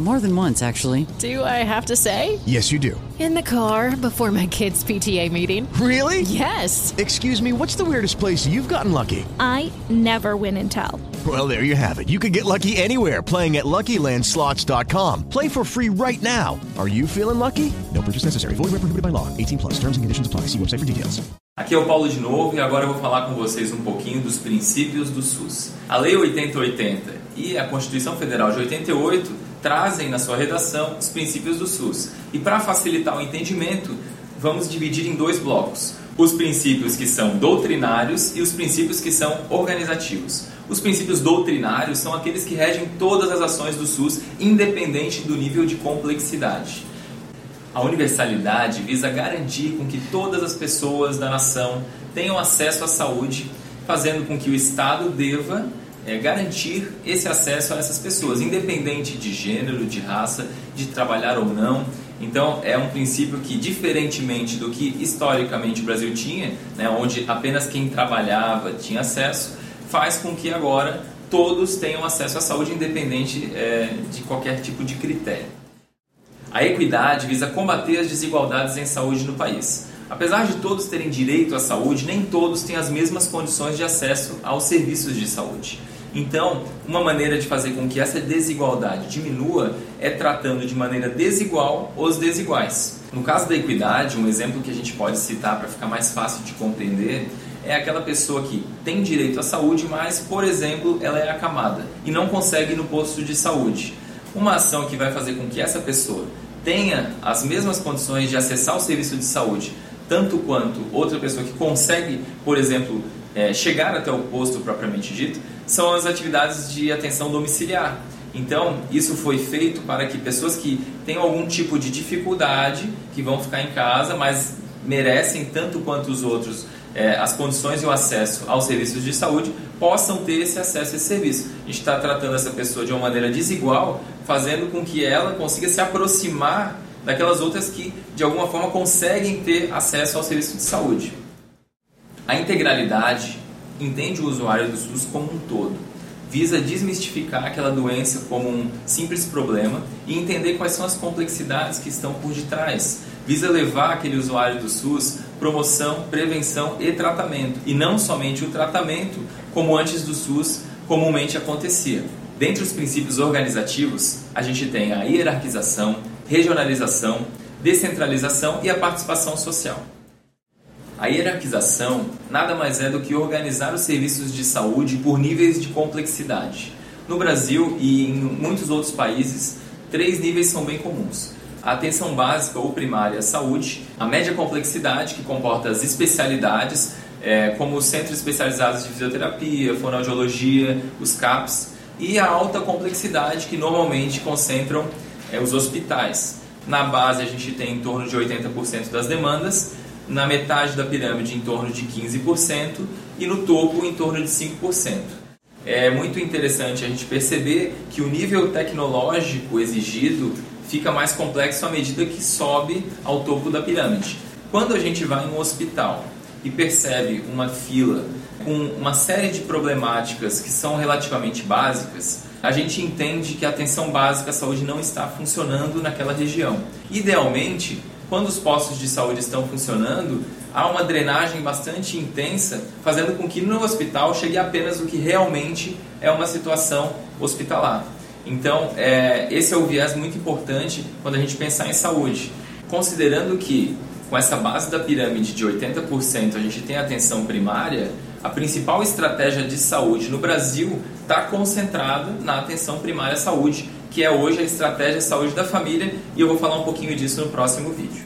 More than once, actually. Do I have to say? Yes, you do. In the car before my kids' PTA meeting. Really? Yes. Excuse me, what's the weirdest place you've gotten lucky? I never win and tell. Well, there you have it. You can get lucky anywhere playing at LuckyLandSlots.com. Play for free right now. Are you feeling lucky? No purchase necessary. Void where prohibited by law. 18 plus. Terms and conditions apply. See website for details. Aqui é o Paulo de novo e agora eu vou falar com vocês um pouquinho dos princípios do SUS. A Lei 8080 e a Constituição Federal de 88 trazem na sua redação os princípios do SUS. E para facilitar o entendimento, vamos dividir em dois blocos: os princípios que são doutrinários e os princípios que são organizativos. Os princípios doutrinários são aqueles que regem todas as ações do SUS, independente do nível de complexidade. A universalidade visa garantir com que todas as pessoas da nação tenham acesso à saúde, fazendo com que o Estado deva é, garantir esse acesso a essas pessoas, independente de gênero, de raça, de trabalhar ou não. Então, é um princípio que, diferentemente do que historicamente o Brasil tinha, né, onde apenas quem trabalhava tinha acesso, faz com que agora todos tenham acesso à saúde, independente é, de qualquer tipo de critério. A equidade visa combater as desigualdades em saúde no país. Apesar de todos terem direito à saúde, nem todos têm as mesmas condições de acesso aos serviços de saúde. Então, uma maneira de fazer com que essa desigualdade diminua é tratando de maneira desigual os desiguais. No caso da equidade, um exemplo que a gente pode citar para ficar mais fácil de compreender é aquela pessoa que tem direito à saúde, mas, por exemplo, ela é acamada e não consegue ir no posto de saúde. Uma ação que vai fazer com que essa pessoa tenha as mesmas condições de acessar o serviço de saúde, tanto quanto outra pessoa que consegue, por exemplo, é, chegar até o posto propriamente dito, são as atividades de atenção domiciliar. Então, isso foi feito para que pessoas que tenham algum tipo de dificuldade, que vão ficar em casa, mas merecem tanto quanto os outros é, as condições e o acesso aos serviços de saúde, possam ter esse acesso a esse serviço. A gente está tratando essa pessoa de uma maneira desigual, fazendo com que ela consiga se aproximar daquelas outras que, de alguma forma, conseguem ter acesso ao serviço de saúde. A integralidade entende o usuário do SUS como um todo. Visa desmistificar aquela doença como um simples problema e entender quais são as complexidades que estão por detrás. Visa levar aquele usuário do SUS promoção, prevenção e tratamento, e não somente o tratamento, como antes do SUS comumente acontecia. Dentre os princípios organizativos, a gente tem a hierarquização, regionalização, descentralização e a participação social. A hierarquização nada mais é do que organizar os serviços de saúde por níveis de complexidade. No Brasil e em muitos outros países, três níveis são bem comuns. A atenção básica ou primária à saúde, a média complexidade, que comporta as especialidades, é, como os centros especializados de fisioterapia, fonoaudiologia, os CAPs, e a alta complexidade, que normalmente concentram é, os hospitais. Na base, a gente tem em torno de 80% das demandas, na metade da pirâmide, em torno de 15%, e no topo, em torno de 5%. É muito interessante a gente perceber que o nível tecnológico exigido fica mais complexo à medida que sobe ao topo da pirâmide. Quando a gente vai em um hospital e percebe uma fila com uma série de problemáticas que são relativamente básicas, a gente entende que a atenção básica à saúde não está funcionando naquela região. Idealmente, quando os postos de saúde estão funcionando, há uma drenagem bastante intensa, fazendo com que no hospital chegue apenas o que realmente é uma situação hospitalar. Então, é, esse é o viés muito importante quando a gente pensar em saúde. Considerando que, com essa base da pirâmide de 80%, a gente tem atenção primária, a principal estratégia de saúde no Brasil está concentrada na atenção primária à saúde, que é hoje a estratégia de saúde da família, e eu vou falar um pouquinho disso no próximo vídeo.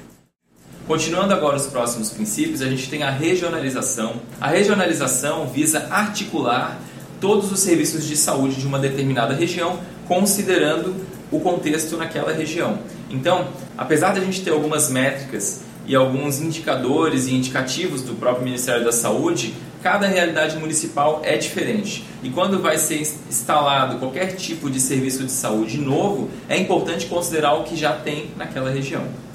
Continuando agora os próximos princípios, a gente tem a regionalização. A regionalização visa articular todos os serviços de saúde de uma determinada região, considerando o contexto naquela região. Então, apesar de a gente ter algumas métricas e alguns indicadores e indicativos do próprio Ministério da Saúde, cada realidade municipal é diferente. E quando vai ser instalado qualquer tipo de serviço de saúde novo, é importante considerar o que já tem naquela região.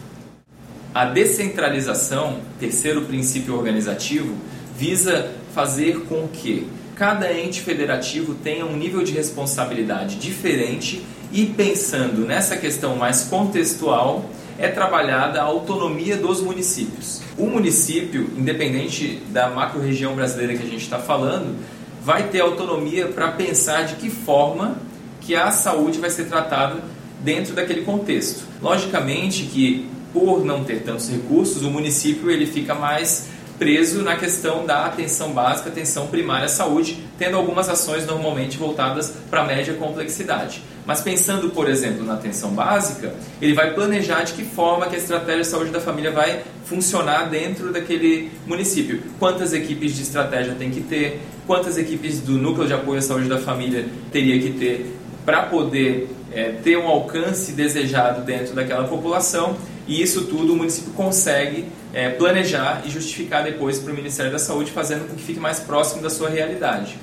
A descentralização, terceiro princípio organizativo, visa fazer com que cada ente federativo tenha um nível de responsabilidade diferente e pensando nessa questão mais contextual, é trabalhada a autonomia dos municípios. O município, independente da macro-região brasileira que a gente está falando, vai ter autonomia para pensar de que forma que a saúde vai ser tratada dentro daquele contexto. Logicamente que por não ter tantos recursos, o município ele fica mais preso na questão da atenção básica, atenção primária à saúde, tendo algumas ações normalmente voltadas para a média complexidade. Mas pensando, por exemplo, na atenção básica, ele vai planejar de que forma que a estratégia de saúde da família vai funcionar dentro daquele município. Quantas equipes de estratégia tem que ter, quantas equipes do núcleo de apoio à saúde da família teria que ter para poder é, ter um alcance desejado dentro daquela população e isso tudo o município consegue é, planejar e justificar depois para o Ministério da Saúde, fazendo com que fique mais próximo da sua realidade.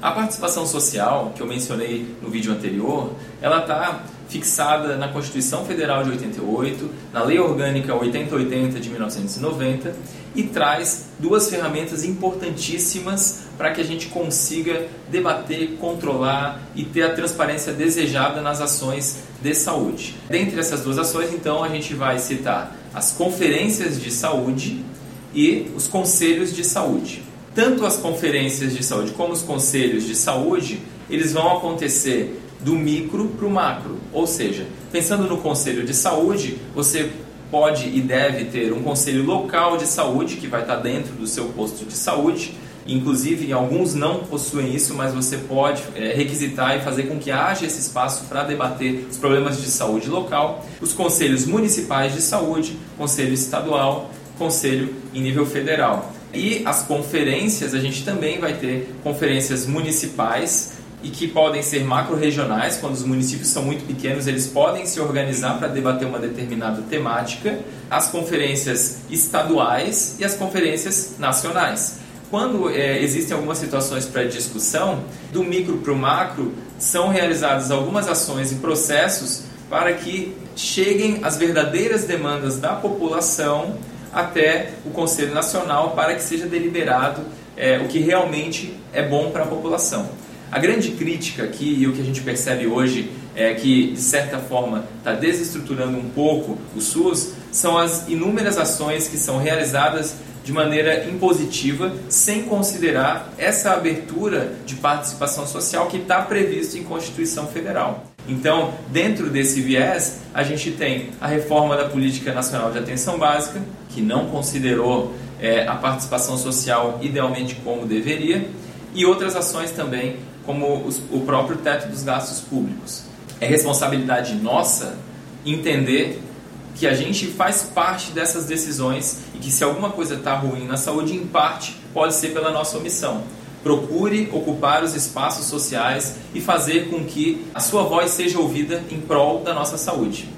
A participação social, que eu mencionei no vídeo anterior, ela está fixada na Constituição Federal de 88, na Lei Orgânica 8080 de 1990 e traz duas ferramentas importantíssimas para que a gente consiga debater, controlar e ter a transparência desejada nas ações de saúde. Dentre essas duas ações, então, a gente vai citar as conferências de saúde e os conselhos de saúde. Tanto as conferências de saúde como os conselhos de saúde, eles vão acontecer do micro para o macro. Ou seja, pensando no conselho de saúde, você pode e deve ter um conselho local de saúde que vai estar dentro do seu posto de saúde. Inclusive, alguns não possuem isso, mas você pode é, requisitar e fazer com que haja esse espaço para debater os problemas de saúde local. Os conselhos municipais de saúde, conselho estadual, conselho em nível federal. E as conferências, a gente também vai ter conferências municipais e que podem ser macro-regionais, quando os municípios são muito pequenos, eles podem se organizar para debater uma determinada temática, as conferências estaduais e as conferências nacionais. Quando é, existem algumas situações para discussão, do micro para o macro, são realizadas algumas ações e processos para que cheguem as verdadeiras demandas da população até o Conselho Nacional para que seja deliberado é, o que realmente é bom para a população. A grande crítica aqui e o que a gente percebe hoje é que, de certa forma, está desestruturando um pouco o SUS são as inúmeras ações que são realizadas de maneira impositiva, sem considerar essa abertura de participação social que está previsto em Constituição Federal. Então, dentro desse viés, a gente tem a reforma da Política Nacional de Atenção Básica, que não considerou é, a participação social idealmente como deveria, e outras ações também como os, o próprio teto dos gastos públicos. É responsabilidade nossa entender que a gente faz parte dessas decisões e que se alguma coisa está ruim na saúde, em parte pode ser pela nossa omissão. Procure ocupar os espaços sociais e fazer com que a sua voz seja ouvida em prol da nossa saúde.